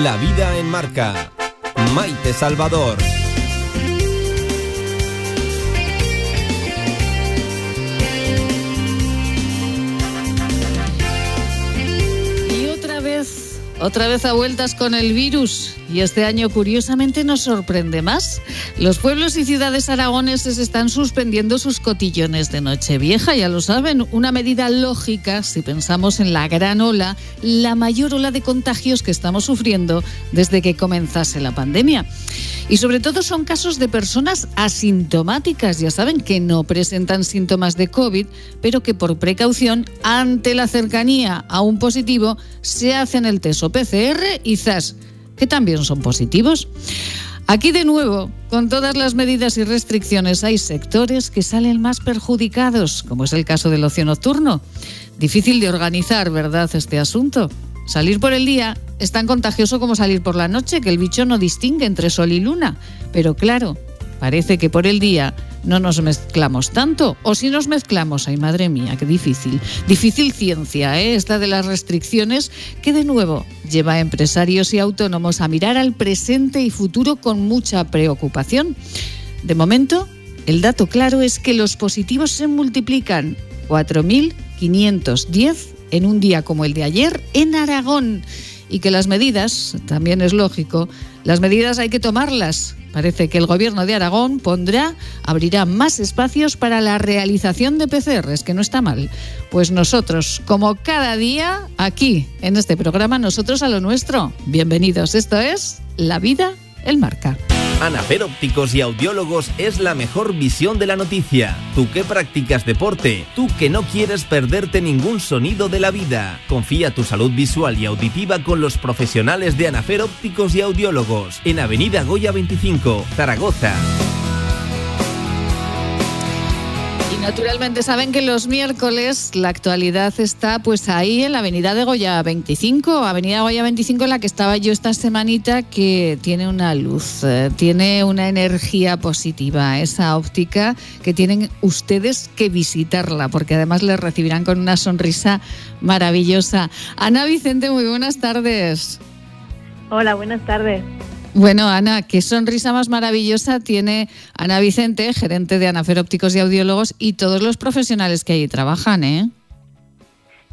La vida en marca. Maite Salvador. Y otra vez, otra vez a vueltas con el virus. Y este año, curiosamente, nos sorprende más. Los pueblos y ciudades aragoneses están suspendiendo sus cotillones de Nochevieja, ya lo saben, una medida lógica si pensamos en la gran ola, la mayor ola de contagios que estamos sufriendo desde que comenzase la pandemia. Y sobre todo son casos de personas asintomáticas, ya saben, que no presentan síntomas de COVID, pero que por precaución, ante la cercanía a un positivo, se hacen el test o PCR y zas que también son positivos. Aquí de nuevo, con todas las medidas y restricciones, hay sectores que salen más perjudicados, como es el caso del ocio nocturno. Difícil de organizar, ¿verdad?, este asunto. Salir por el día es tan contagioso como salir por la noche, que el bicho no distingue entre sol y luna. Pero claro, parece que por el día no nos mezclamos tanto. O si nos mezclamos, ay madre mía, qué difícil. Difícil ciencia, ¿eh? esta de las restricciones que de nuevo lleva a empresarios y autónomos a mirar al presente y futuro con mucha preocupación. De momento, el dato claro es que los positivos se multiplican 4.510 en un día como el de ayer en Aragón y que las medidas, también es lógico, las medidas hay que tomarlas. Parece que el gobierno de Aragón pondrá, abrirá más espacios para la realización de PCRs, que no está mal. Pues nosotros, como cada día, aquí, en este programa, nosotros a lo nuestro. Bienvenidos, esto es La Vida, el Marca. Anafer Ópticos y Audiólogos es la mejor visión de la noticia. Tú que practicas deporte, tú que no quieres perderte ningún sonido de la vida. Confía tu salud visual y auditiva con los profesionales de Anafer Ópticos y Audiólogos en Avenida Goya 25, Zaragoza. Naturalmente saben que los miércoles la actualidad está pues ahí en la Avenida de Goya 25, Avenida Goya 25 en la que estaba yo esta semanita que tiene una luz, eh, tiene una energía positiva, esa óptica que tienen ustedes que visitarla porque además les recibirán con una sonrisa maravillosa. Ana Vicente, muy buenas tardes. Hola, buenas tardes. Bueno, Ana, qué sonrisa más maravillosa tiene Ana Vicente, gerente de Anafer Ópticos y Audiólogos, y todos los profesionales que allí trabajan, ¿eh?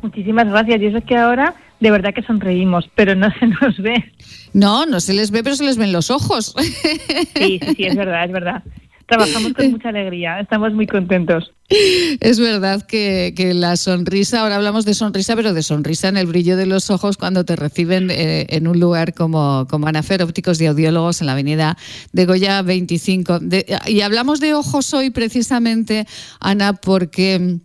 Muchísimas gracias. Y eso es que ahora de verdad que sonreímos, pero no se nos ve. No, no se les ve, pero se les ven los ojos. Sí, sí, sí, es verdad, es verdad. Trabajamos con mucha alegría, estamos muy contentos. Es verdad que, que, la sonrisa, ahora hablamos de sonrisa, pero de sonrisa en el brillo de los ojos cuando te reciben eh, en un lugar como, como Anafer Ópticos y Audiólogos en la avenida de Goya 25. De, y hablamos de ojos hoy precisamente, Ana, porque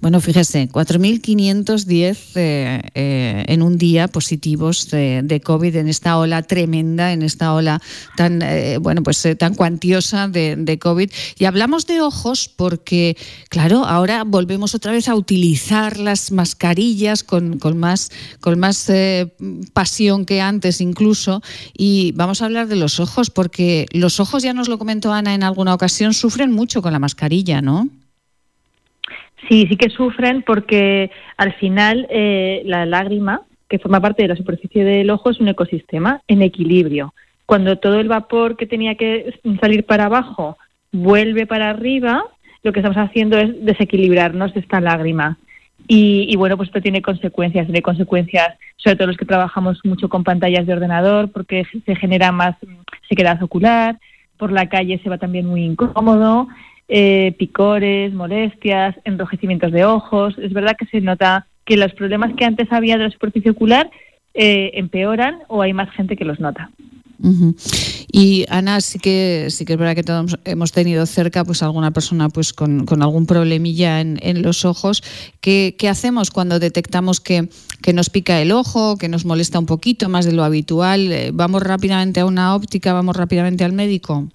bueno, fíjese, 4.510 eh, eh, en un día positivos de, COVID en esta ola tremenda, en esta ola tan eh, bueno, pues eh, tan cuantiosa de, COVID. Y hablamos de ojos porque, claro, ahora volvemos otra vez a utilizar las mascarillas con, con más, con más eh, pasión que antes incluso. Y vamos a hablar de los ojos porque los ojos, ya nos lo comentó Ana en alguna ocasión, sufren mucho con la mascarilla, ¿no? Sí, sí que sufren porque al final eh, la lágrima, que forma parte de la superficie del ojo, es un ecosistema en equilibrio. Cuando todo el vapor que tenía que salir para abajo vuelve para arriba, lo que estamos haciendo es desequilibrarnos de esta lágrima. Y, y, bueno, pues esto tiene consecuencias, tiene consecuencias sobre todo los que trabajamos mucho con pantallas de ordenador porque se genera más sequedad ocular, por la calle se va también muy incómodo, eh, picores, molestias, enrojecimientos de ojos. Es verdad que se nota que los problemas que antes había de la superficie ocular eh, empeoran o hay más gente que los nota. Y Ana, sí que sí que es verdad que todos hemos tenido cerca pues alguna persona pues con, con algún problemilla en, en los ojos. ¿Qué, ¿Qué, hacemos cuando detectamos que, que, nos pica el ojo, que nos molesta un poquito más de lo habitual? ¿Vamos rápidamente a una óptica, vamos rápidamente al médico?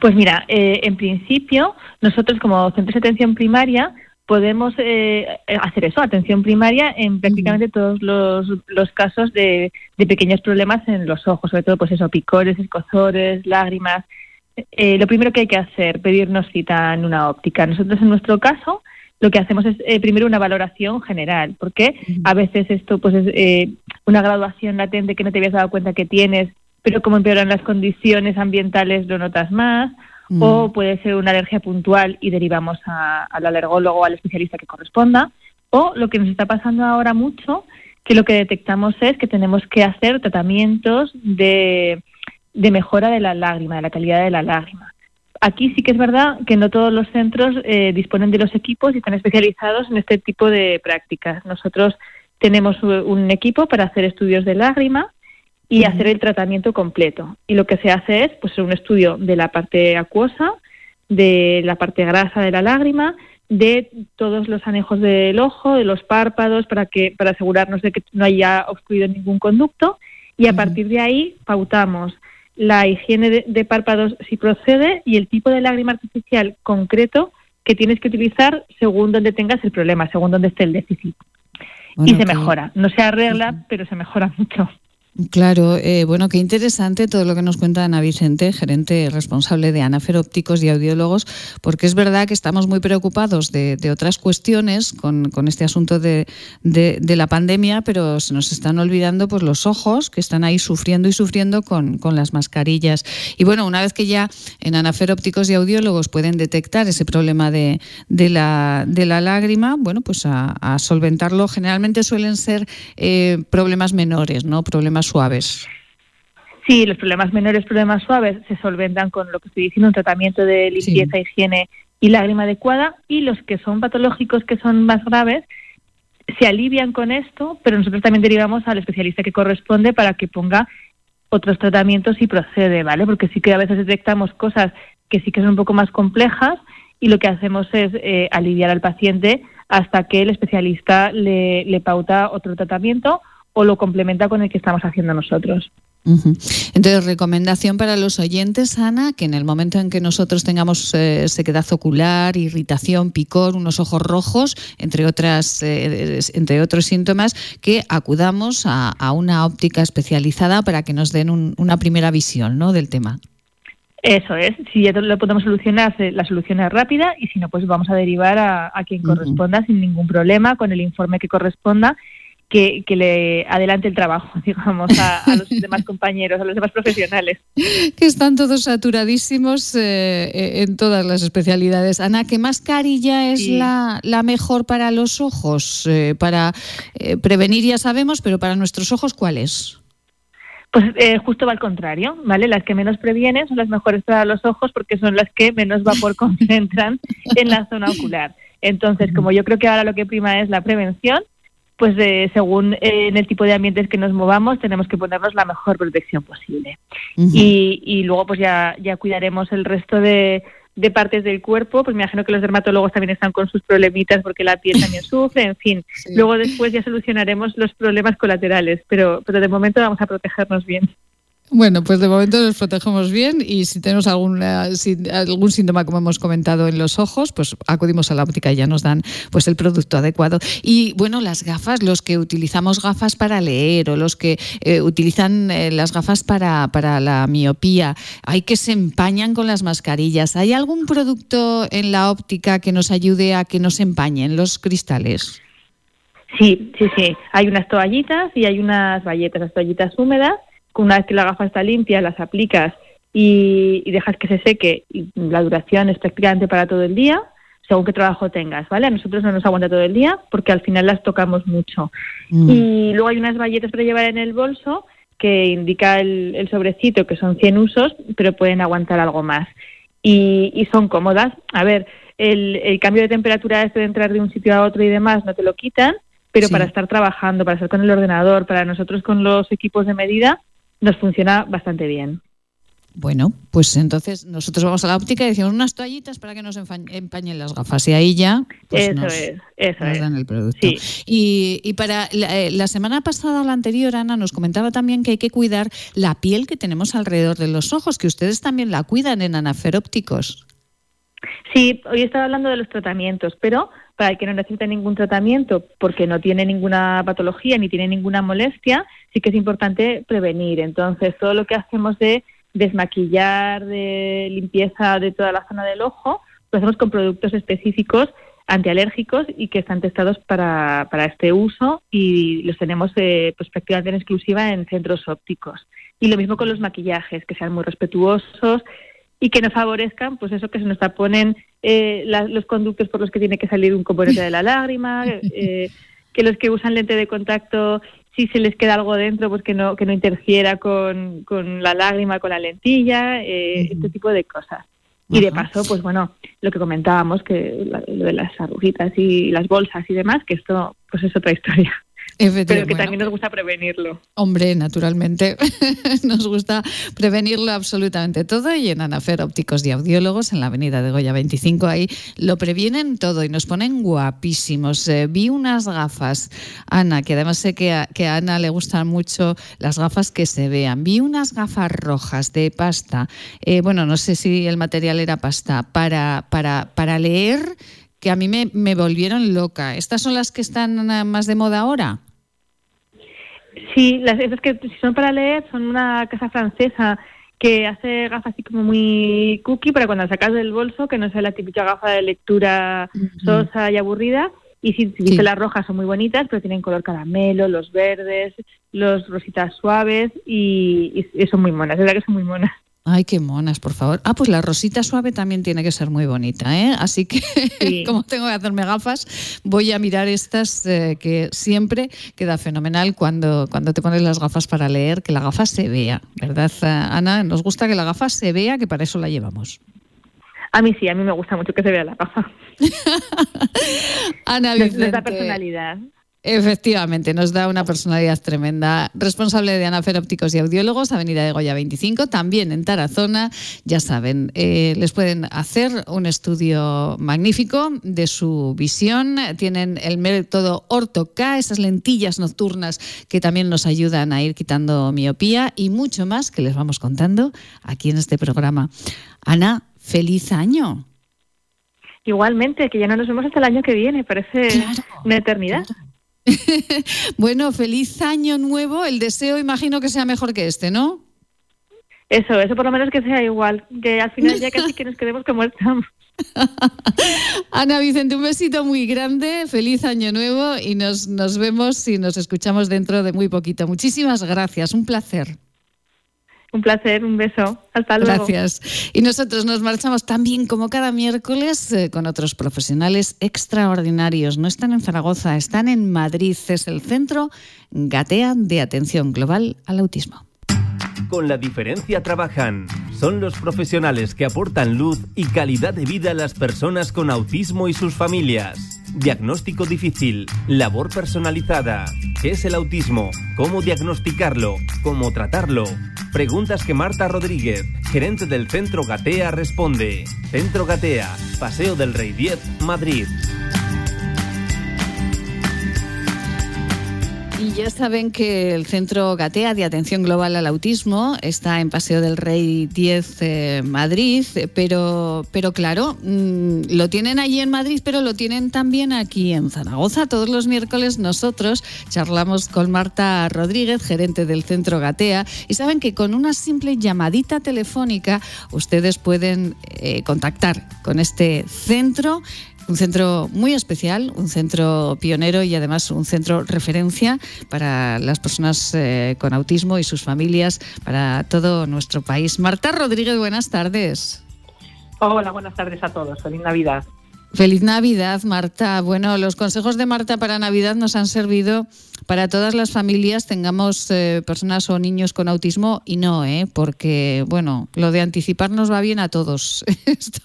Pues mira, eh, en principio, nosotros como centros de atención primaria podemos eh, hacer eso, atención primaria en prácticamente todos los, los casos de, de, pequeños problemas en los ojos, sobre todo pues eso, picores, escozores, lágrimas. Eh, lo primero que hay que hacer, pedirnos cita en una óptica. Nosotros en nuestro caso lo que hacemos es eh, primero una valoración general, porque a veces esto pues es eh, una graduación latente que no te habías dado cuenta que tienes, pero como empeoran las condiciones ambientales lo notas más, o puede ser una alergia puntual y derivamos al alergólogo o al especialista que corresponda, o lo que nos está pasando ahora mucho, que lo que detectamos es que tenemos que hacer tratamientos de, de mejora de la lágrima, de la calidad de la lágrima. Aquí sí que es verdad que no todos los centros eh, disponen de los equipos y están especializados en este tipo de prácticas. Nosotros tenemos un equipo para hacer estudios de lágrima y hacer el tratamiento completo. Y lo que se hace es pues un estudio de la parte acuosa, de la parte grasa de la lágrima, de todos los anejos del ojo, de los párpados, para que para asegurarnos de que no haya obstruido ningún conducto y a partir de ahí pautamos la higiene de, párpados si procede y el tipo de lágrima artificial concreto que tienes que utilizar según donde tengas el problema, según donde esté el déficit. y se mejora. No se arregla, pero se mejora mucho. Claro, eh, bueno, qué interesante todo lo que nos cuenta Ana Vicente, gerente responsable de Anafer Ópticos y Audiólogos, porque es verdad que estamos muy preocupados de, otras cuestiones con, este asunto de, la pandemia, pero se nos están olvidando pues, los ojos que están ahí sufriendo y sufriendo con, las mascarillas. Y bueno, una vez que ya en Anafer Ópticos y Audiólogos pueden detectar ese problema de, la, lágrima, bueno, pues a, solventarlo generalmente suelen ser eh, problemas menores, ¿no? Problemas suaves. Sí, los problemas menores, problemas suaves, se solventan con lo que estoy diciendo, un tratamiento de limpieza, higiene y lágrima adecuada, y los que son patológicos, que son más graves, se alivian con esto, pero nosotros también derivamos al especialista que corresponde para que ponga otros tratamientos si procede, ¿vale? Porque sí que a veces detectamos cosas que sí que son un poco más complejas y lo que hacemos es eh, aliviar al paciente hasta que el especialista le, le pauta otro tratamiento o lo complementa con el que estamos haciendo nosotros. Entonces, recomendación para los oyentes, Ana, que en el momento en que nosotros tengamos eh, sequedad ocular, irritación, picor, unos ojos rojos, entre otras, eh, entre otros síntomas, que acudamos a, una óptica especializada para que nos den una primera visión, ¿no? del tema. Eso es, si ya lo podemos solucionar, la solución es rápida y si no, pues vamos a derivar a, quien corresponda sin ningún problema, con el informe que corresponda que, le adelante el trabajo, digamos, a, los demás compañeros, a los demás profesionales. Que están todos saturadísimos eh, eh, en todas las especialidades. Ana, ¿qué mascarilla es la, mejor para los ojos? Eh, para prevenir ya sabemos, pero para nuestros ojos, ¿cuál es? Pues justo va al contrario, ¿vale? Las que menos previenen son las mejores para los ojos porque son las que menos vapor concentran en la zona ocular. Entonces, como yo creo que ahora lo que prima es la prevención, pues según eh, en el tipo de ambientes que nos movamos, tenemos que ponernos la mejor protección posible. y, luego pues ya, ya cuidaremos el resto de, partes del cuerpo, pues me imagino que los dermatólogos también están con sus problemitas porque la piel también sufre, en fin. Luego después ya solucionaremos los problemas colaterales, pero, pero de momento vamos a protegernos bien. Bueno, pues de momento nos protegemos bien y si tenemos algún síntoma, como hemos comentado, en los ojos, pues acudimos a la óptica y ya nos dan pues el producto adecuado. Y bueno, las gafas, los que utilizamos gafas para leer o los que eh, utilizan eh, las gafas para, para la miopía, hay que se empañan con las mascarillas. ¿Hay algún producto en la óptica que nos ayude a que no se empañen los cristales? Sí, sí, sí. Hay unas toallitas y hay unas bayetas, las toallitas húmedas una vez que la gafa está limpia, las aplicas y, dejas que se seque. Y la duración es prácticamente para todo el día, según qué trabajo tengas, ¿vale? A nosotros no nos aguanta todo el día porque al final las tocamos mucho. Mm. Y luego hay unas valletas para llevar en el bolso que indica el, sobrecito que son 100 usos, pero pueden aguantar algo más. Y, son cómodas. A ver, el, cambio de temperatura este de entrar de un sitio a otro y demás no te lo quitan, pero para estar trabajando, para estar con el ordenador, para nosotros con los equipos de medida, nos funciona bastante bien. Bueno, pues entonces nosotros vamos a la óptica y decimos unas toallitas para que nos empañen las gafas y ahí ya pues eso nos, es, eso dan el producto. Y, y, para eh, la, semana pasada o la anterior, Ana, nos comentaba también que hay que cuidar la piel que tenemos alrededor de los ojos, que ustedes también la cuidan en Anafer Ópticos. Sí, hoy estaba hablando de los tratamientos, pero para el que no necesita ningún tratamiento porque no tiene ninguna patología ni tiene ninguna molestia, sí que es importante prevenir. Entonces, todo lo que hacemos de desmaquillar, de limpieza de toda la zona del ojo, lo hacemos con productos específicos antialérgicos y que están testados para, para este uso y los tenemos eh, pues prácticamente en exclusiva en centros ópticos. Y lo mismo con los maquillajes, que sean muy respetuosos y que no favorezcan, pues eso que se nos taponen eh, los conductos por los que tiene que salir un componente de la lágrima, eh, que los que usan lente de contacto, si se les queda algo dentro, pues que no, que no interfiera con, con la lágrima, con la lentilla, eh, este tipo de cosas. Y de paso, pues bueno, lo que comentábamos, que lo de las agujitas y las bolsas y demás, que esto pues es otra historia. Pero que también nos gusta prevenirlo. Hombre, naturalmente, nos gusta prevenirlo absolutamente todo y en Anafer Ópticos y Audiólogos, en la avenida de Goya 25, ahí lo previenen todo y nos ponen guapísimos. Eh, vi unas gafas, Ana, que además sé que a, que a Ana le gustan mucho las gafas que se vean. Vi unas gafas rojas de pasta, eh, bueno, no sé si el material era pasta, para, para, para leer que a mí me, me volvieron loca. ¿Estas son las que están eh, más de moda ahora? Sí, las esas que son para leer son una casa francesa que hace gafas así como muy cookie para cuando sacas del bolso, que no sea la típica gafa de lectura sosa y aburrida. Y si, si las rojas son muy bonitas, pero tienen color caramelo, los verdes, los rositas suaves y, y son muy monas, es verdad que son muy monas. Ay, qué monas, por favor. Ah, pues la rosita suave también tiene que ser muy bonita, ¿eh? Así que, como tengo que hacerme gafas, voy a mirar estas eh, que siempre queda fenomenal cuando, cuando te pones las gafas para leer, que la gafa se vea, ¿verdad, Ana? Nos gusta que la gafa se vea, que para eso la llevamos. A mí sí, a mí me gusta mucho que se vea la gafa. Ana Vicente. da personalidad. Efectivamente, nos da una personalidad tremenda. Responsable de Anafer Ópticos y Audiólogos, Avenida de Goya 25, también en Tarazona. Ya saben, eh, les pueden hacer un estudio magnífico de su visión. Tienen el método Orto-K, esas lentillas nocturnas que también nos ayudan a ir quitando miopía y mucho más que les vamos contando aquí en este programa. Ana, feliz año. Igualmente, que ya no nos vemos hasta el año que viene, parece una eternidad. bueno, feliz año nuevo. El deseo imagino que sea mejor que este, ¿no? Eso, eso por lo menos que sea igual, que al final ya casi que nos quedemos como estamos. Ana Vicente, un besito muy grande, feliz año nuevo y nos, nos vemos y nos escuchamos dentro de muy poquito. Muchísimas gracias, un placer. Un placer, un beso. Hasta luego. Gracias. Y nosotros nos marchamos también, como cada miércoles, eh, con otros profesionales extraordinarios. No están en Zaragoza, están en Madrid. Es el Centro Gatea de Atención Global al Autismo. Con la diferencia trabajan. Son los profesionales que aportan luz y calidad de vida a las personas con autismo y sus familias. Diagnóstico difícil, labor personalizada. ¿Qué es el autismo? ¿Cómo diagnosticarlo? ¿Cómo tratarlo? Preguntas que Marta Rodríguez, gerente del Centro Gatea, responde. Centro Gatea, Paseo del Rey 10, Madrid. Y ya saben que el Centro Gatea de Atención Global al Autismo está en Paseo del Rey 10, eh, Madrid, pero, pero claro, mm, lo tienen allí en Madrid, pero lo tienen también aquí en Zaragoza. Todos los miércoles nosotros charlamos con Marta Rodríguez, gerente del Centro Gatea, y saben que con una simple llamadita telefónica ustedes pueden eh, contactar con este centro un centro muy especial, un centro pionero y además un centro referencia para las personas eh, con autismo y sus familias, para todo nuestro país. Marta Rodríguez, buenas tardes. Hola, buenas tardes a todos. Feliz Navidad. Feliz Navidad, Marta. Bueno, los consejos de Marta para Navidad nos han servido para todas las familias, tengamos eh, personas o niños con autismo y no, ¿eh? porque, bueno, lo de anticipar nos va bien a todos. esto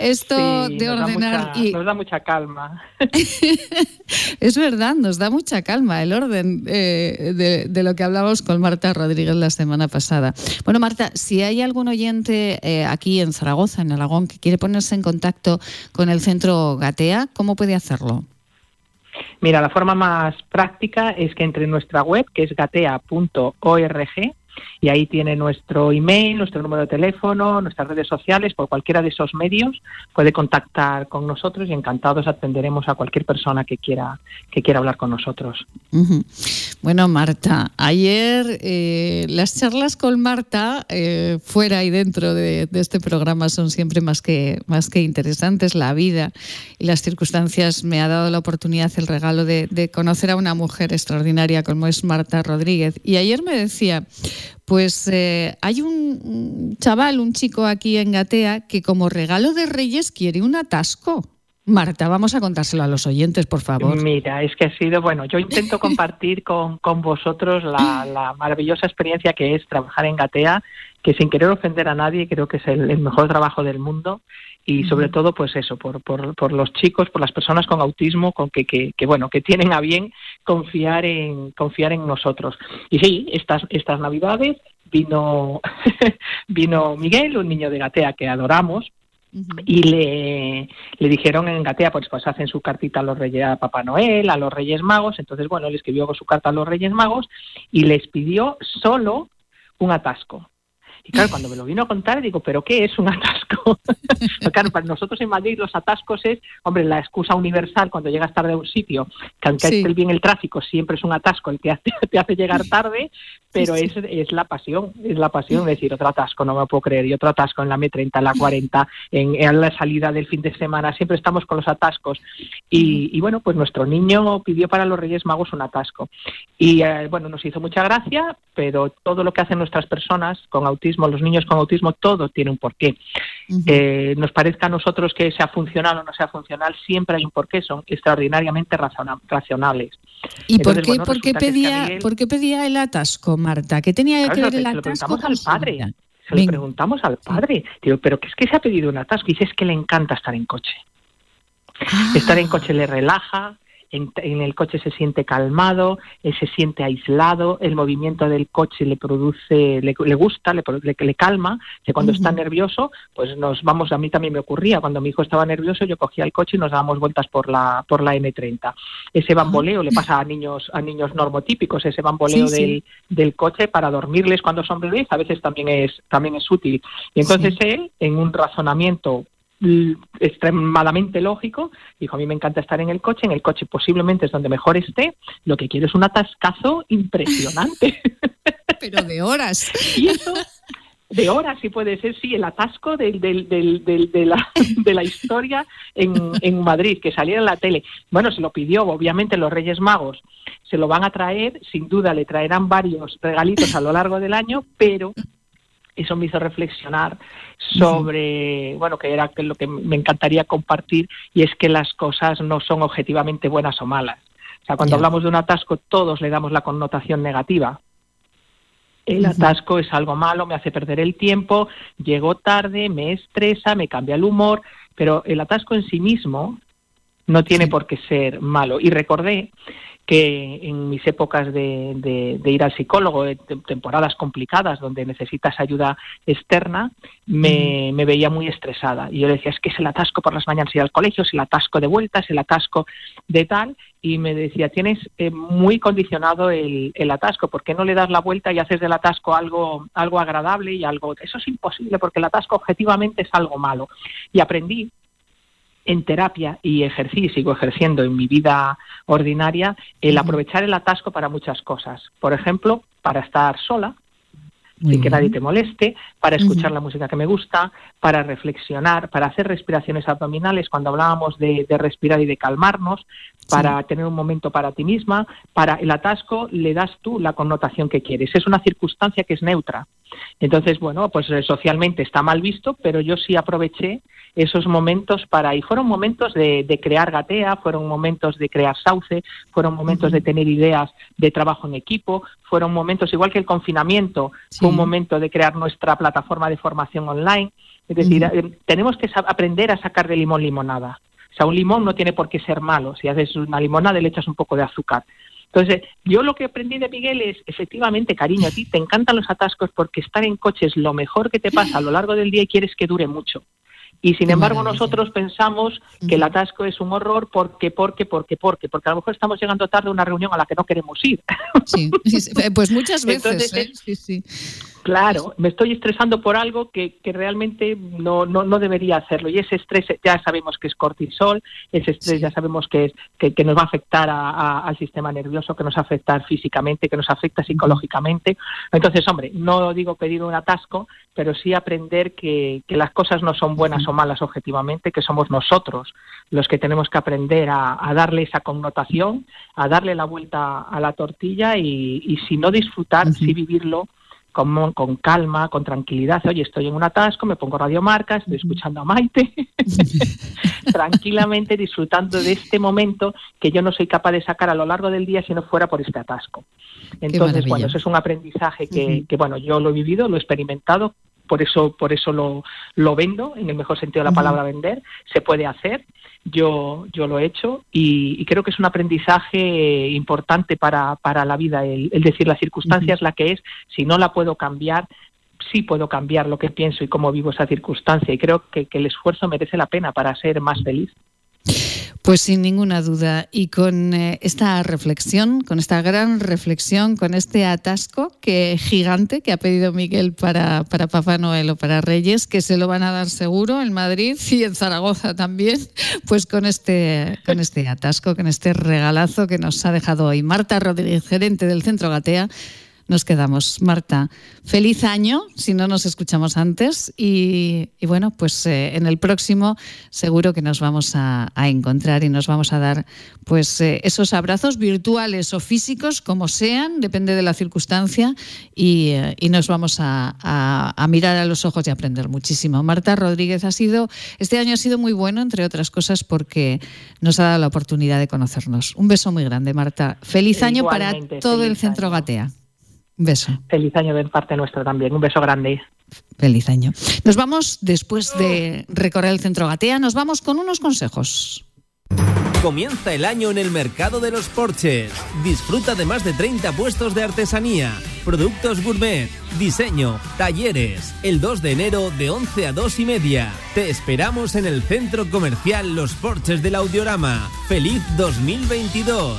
esto de ordenar. y... Nos da mucha calma. es verdad, nos da mucha calma el orden eh, de, lo que hablamos con Marta Rodríguez la semana pasada. Bueno, Marta, si hay algún oyente eh, aquí en Zaragoza, en Aragón, que quiere ponerse en contacto con el centro Gatea, ¿cómo puede hacerlo? Mira, la forma más práctica es que entre en nuestra web, que es gatea.org, y ahí tiene nuestro email, nuestro número de teléfono, nuestras redes sociales, por cualquiera de esos medios puede contactar con nosotros y encantados atenderemos a cualquier persona que quiera que quiera hablar con nosotros. Bueno, Marta, ayer eh, las charlas con Marta eh, fuera y dentro de, este programa son siempre más que más que interesantes. La vida y las circunstancias me ha dado la oportunidad, el regalo de, de conocer a una mujer extraordinaria como es Marta Rodríguez. Y ayer me decía, pues eh, hay un chaval, un chico aquí en Gatea, que como regalo de Reyes quiere un atasco. Marta, vamos a contárselo a los oyentes, por favor. Mira, es que ha sido, bueno, yo intento compartir con, con vosotros la, maravillosa experiencia que es trabajar en Gatea, que sin querer ofender a nadie, creo que es el mejor trabajo del mundo. Y sobre todo pues eso por, por, por, los chicos por las personas con autismo con que, que, bueno que tienen a bien confiar en confiar en nosotros. Y sí estas estas navidades vino vino Miguel un niño de Gatea que adoramos y le, le dijeron en Gatea, pues, pues hacen su cartita a los Reyes, a Papá Noel, a los Reyes Magos. Entonces, bueno, él escribió su carta a los Reyes Magos y les pidió solo un atasco. Y claro, cuando me lo vino a contar, digo, ¿pero qué es un atasco? claro, para nosotros en Madrid los atascos es, hombre, la excusa universal cuando llegas tarde a un sitio, que aunque esté bien el tráfico, siempre es un atasco el que hace, te hace llegar tarde, pero Es, es la pasión, es la pasión de decir, otro atasco, no me puedo creer, y otro atasco en la M30, en la 40, en, la salida del fin de semana, siempre estamos con los atascos. Y, bueno, pues nuestro niño pidió para los Reyes Magos un atasco. Y eh, bueno, nos hizo mucha gracia, pero todo lo que hacen nuestras personas con autismo, los niños con autismo, todo tiene un porqué. Eh, nos parezca a nosotros que sea funcional o no sea funcional, siempre hay un porqué, son extraordinariamente racionales. ¿Y por, qué, por, qué pedía, por qué pedía el atasco, Marta? ¿Qué tenía que ver el atasco? al padre. Se lo preguntamos al padre. Digo, ¿pero qué es que se ha pedido un atasco? Y dice, es que le encanta estar en coche. Ah. Estar en coche le relaja, en, el coche se siente calmado, eh, se siente aislado, el movimiento del coche le produce, le, gusta, le, le, calma, que cuando está nervioso, pues nos vamos, a mí también me ocurría, cuando mi hijo estaba nervioso yo cogía el coche y nos dábamos vueltas por la, por la M30. Ese bamboleo le pasa a niños, a niños normotípicos, ese bamboleo del, del coche para dormirles cuando son bebés, a veces también es, también es útil. Y entonces él, en un razonamiento extremadamente lógico, dijo, a mí me encanta estar en el coche, en el coche posiblemente es donde mejor esté, lo que quiero es un atascazo impresionante. Pero de horas. Y eso, de horas, si puede ser, sí, el atasco del, del, del, de, la, de la historia en, en Madrid, que saliera en la tele. Bueno, se lo pidió, obviamente, los Reyes Magos se lo van a traer, sin duda le traerán varios regalitos a lo largo del año, pero eso me hizo reflexionar sobre, bueno, que era lo que me encantaría compartir, y es que las cosas no son objetivamente buenas o malas. O sea, cuando hablamos de un atasco, todos le damos la connotación negativa. El atasco es algo malo, me hace perder el tiempo, llego tarde, me estresa, me cambia el humor, pero el atasco en sí mismo no tiene por qué ser malo. Y recordé que en mis épocas de, ir al psicólogo, de temporadas complicadas donde necesitas ayuda externa, me, veía muy estresada. Y yo decía, es que es el atasco por las mañanas ir al colegio, es el atasco de vueltas, es el atasco de tal. Y me decía, tienes eh, muy condicionado el, el, atasco, ¿por qué no le das la vuelta y haces del atasco algo, algo agradable y algo... Eso es imposible porque el atasco objetivamente es algo malo. Y aprendí en terapia y ejercí y sigo ejerciendo en mi vida ordinaria el aprovechar el atasco para muchas cosas. Por ejemplo, para estar sola, sin que nadie te moleste, para escuchar la música que me gusta, para reflexionar, para hacer respiraciones abdominales cuando hablábamos de, respirar y de calmarnos, para tener un momento para ti misma, para el atasco le das tú la connotación que quieres. Es una circunstancia que es neutra. Entonces, bueno, pues eh, socialmente está mal visto, pero yo sí aproveché esos momentos para, y fueron momentos de, crear gatea, fueron momentos de crear sauce, fueron momentos de tener ideas de trabajo en equipo, fueron momentos, igual que el confinamiento, fue un momento de crear nuestra plataforma de formación online. Es decir, eh, tenemos que aprender a sacar de limón limonada. O sea, un limón no tiene por qué ser malo. Si haces una limonada le echas un poco de azúcar. Entonces, yo lo que aprendí de Miguel es, efectivamente, cariño, a ti te encantan los atascos porque estar en coche es lo mejor que te pasa a lo largo del día y quieres que dure mucho. Y sin embargo nosotros pensamos que el atasco es un horror porque, porque, porque, porque, porque a lo mejor estamos llegando tarde a una reunión a la que no queremos ir. Sí, pues muchas veces. ¿eh? sí, sí. Claro, me estoy estresando por algo que, que realmente no, no, no, debería hacerlo. Y ese estrés ya sabemos que es cortisol, ese estrés ya sabemos que, es, que, que nos va a afectar a, al sistema nervioso, que nos va a afectar físicamente, que nos afecta psicológicamente. Entonces, hombre, no digo pedir un atasco, pero sí aprender que, que las cosas no son buenas o malas objetivamente, que somos nosotros los que tenemos que aprender a, a darle esa connotación, a darle la vuelta a la tortilla y, y si no disfrutar, sí vivirlo con, con, calma, con tranquilidad. Oye, estoy en un atasco, me pongo radiomarca, estoy escuchando a Maite, tranquilamente disfrutando de este momento que yo no soy capaz de sacar a lo largo del día si no fuera por este atasco. Entonces, bueno, eso es un aprendizaje que, uh -huh. que, bueno, yo lo he vivido, lo he experimentado, por eso, por eso lo, lo vendo, en el mejor sentido de la palabra vender, se puede hacer yo, yo lo he hecho y, y, creo que es un aprendizaje importante para, para la vida, el, el decir la circunstancia uh -huh. es la que es, si no la puedo cambiar, sí puedo cambiar lo que pienso y cómo vivo esa circunstancia y creo que, que el esfuerzo merece la pena para ser más feliz. Pues sin ninguna duda. Y con eh, esta reflexión, con esta gran reflexión, con este atasco que gigante que ha pedido Miguel para, para Papá Noel o para Reyes, que se lo van a dar seguro en Madrid y en Zaragoza también, pues con este, con este atasco, con este regalazo que nos ha dejado hoy Marta Rodríguez, gerente del Centro Gatea nos quedamos. Marta, feliz año, si no nos escuchamos antes, y, y bueno, pues eh, en el próximo seguro que nos vamos a, a encontrar y nos vamos a dar pues eh, esos abrazos virtuales o físicos, como sean, depende de la circunstancia, y, eh, y nos vamos a, a, a, mirar a los ojos y aprender muchísimo. Marta Rodríguez ha sido, este año ha sido muy bueno, entre otras cosas, porque nos ha dado la oportunidad de conocernos. Un beso muy grande, Marta. Feliz año Igualmente, para todo el Centro año. Gatea. Un beso. Feliz año de parte nuestra también. Un beso grande. Feliz año. Nos vamos, después de recorrer el centro Gatea, nos vamos con unos consejos. Comienza el año en el mercado de los Porches. Disfruta de más de 30 puestos de artesanía, productos gourmet, diseño, talleres. El 2 de enero de 11 a 2 y media. Te esperamos en el centro comercial Los Porches del Audiorama. ¡Feliz 2022!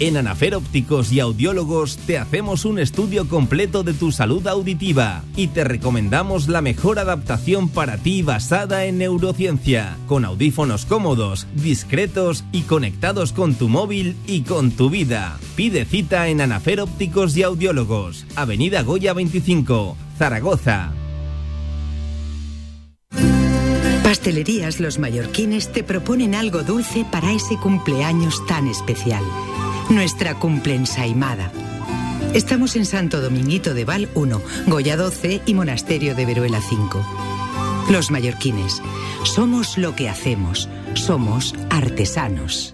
En Anafer Ópticos y Audiólogos te hacemos un estudio completo de tu salud auditiva y te recomendamos la mejor adaptación para ti basada en neurociencia, con audífonos cómodos, discretos y conectados con tu móvil y con tu vida. Pide cita en Anafer Ópticos y Audiólogos, Avenida Goya 25, Zaragoza. Pastelerías Los Mallorquines te proponen algo dulce para ese cumpleaños tan especial nuestra cumple ensaimada. Estamos en Santo Dominguito de Val 1, Goya 12 y Monasterio de Veruela 5. Los mallorquines, somos lo que hacemos, somos artesanos.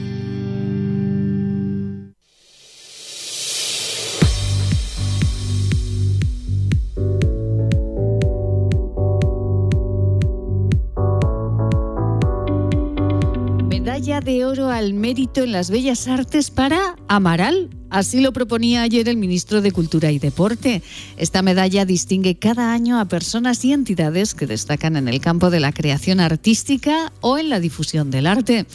De oro al mérito en las bellas artes para Amaral. Así lo proponía ayer el ministro de Cultura y Deporte. Esta medalla distingue cada año a personas y entidades que destacan en el campo de la creación artística o en la difusión del arte.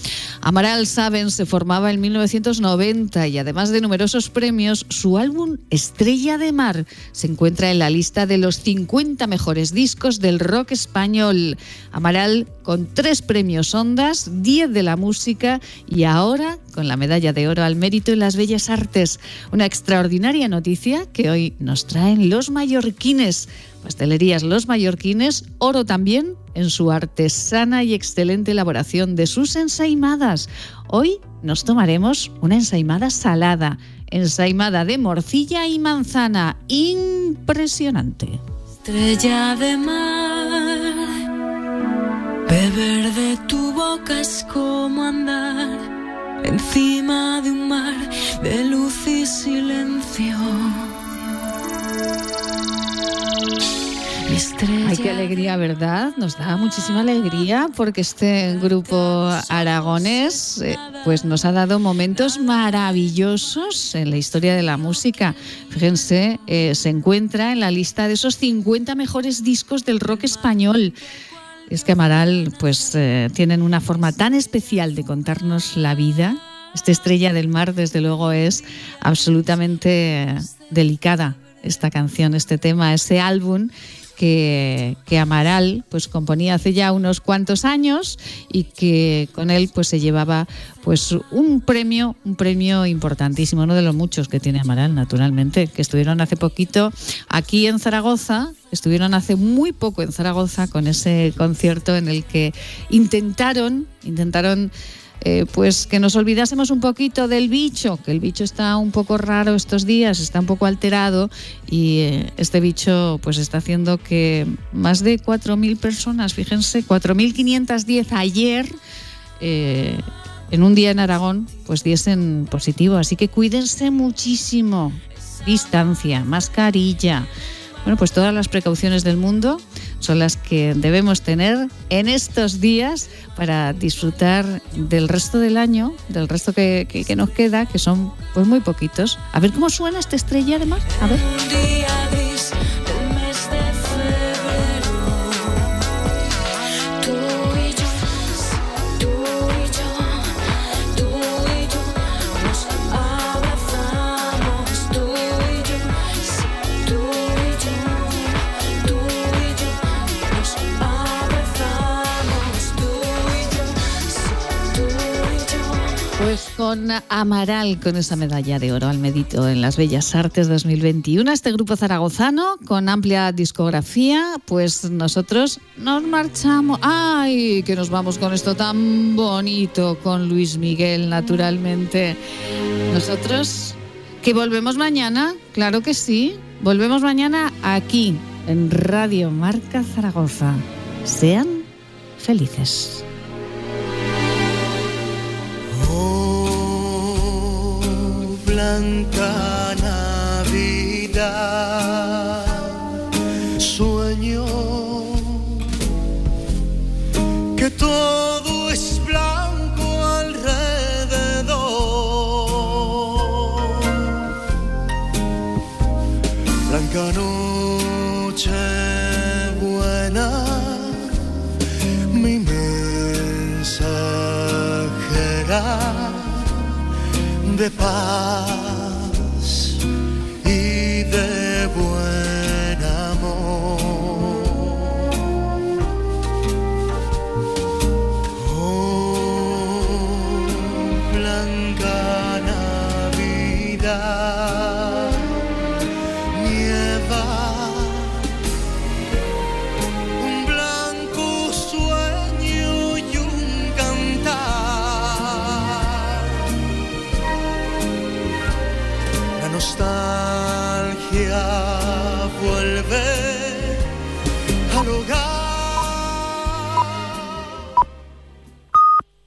Amaral Saben se formaba en 1990 y además de numerosos premios, su álbum Estrella de Mar se encuentra en la lista de los 50 mejores discos del rock español. Amaral con tres premios Ondas, 10 de la música y ahora con la medalla de oro al mérito en las bellas artes. Una extraordinaria noticia que hoy nos traen los mallorquines. Pastelerías Los Mallorquines, oro también en su artesana y excelente elaboración de sus ensaimadas. Hoy nos tomaremos una ensaimada salada, ensaimada de morcilla y manzana. Impresionante. Estrella de mar, beber de tu boca es como andar encima de un mar de luz y silencio. Ay, qué alegría, ¿verdad? Nos da muchísima alegría porque este grupo aragonés eh, pues nos ha dado momentos maravillosos en la historia de la música. Fíjense, eh, se encuentra en la lista de esos 50 mejores discos del rock español. Es que Amaral, pues eh, tienen una forma tan especial de contarnos la vida. Esta estrella del mar, desde luego, es absolutamente delicada esta canción, este tema, ese álbum que, Amaral pues componía hace ya unos cuantos años y que con él pues se llevaba pues un premio, un premio importantísimo, uno de los muchos que tiene Amaral, naturalmente, que estuvieron hace poquito aquí en Zaragoza, estuvieron hace muy poco en Zaragoza con ese concierto en el que intentaron, intentaron eh, pues que nos olvidásemos un poquito del bicho, que el bicho está un poco raro estos días, está un poco alterado y eh, este bicho pues está haciendo que más de 4.000 personas, fíjense, 4.510 ayer, eh, en un día en Aragón, pues diesen positivo. Así que cuídense muchísimo. Distancia, mascarilla. Bueno, pues todas las precauciones del mundo son las que debemos tener en estos días para disfrutar del resto del año, del resto que, nos queda, que son pues muy poquitos. A ver cómo suena esta estrella de mar. A ver. Con Amaral, con esa medalla de oro al medito en las Bellas Artes 2021. Este grupo zaragozano con amplia discografía, pues nosotros nos marchamos. ¡Ay! Que nos vamos con esto tan bonito, con Luis Miguel, naturalmente. Nosotros que volvemos mañana, claro que sí. Volvemos mañana aquí, en Radio Marca Zaragoza. Sean felices. Blanca Navidad. Sueño que todo es blanco alrededor. Blanca noche buena, de paz.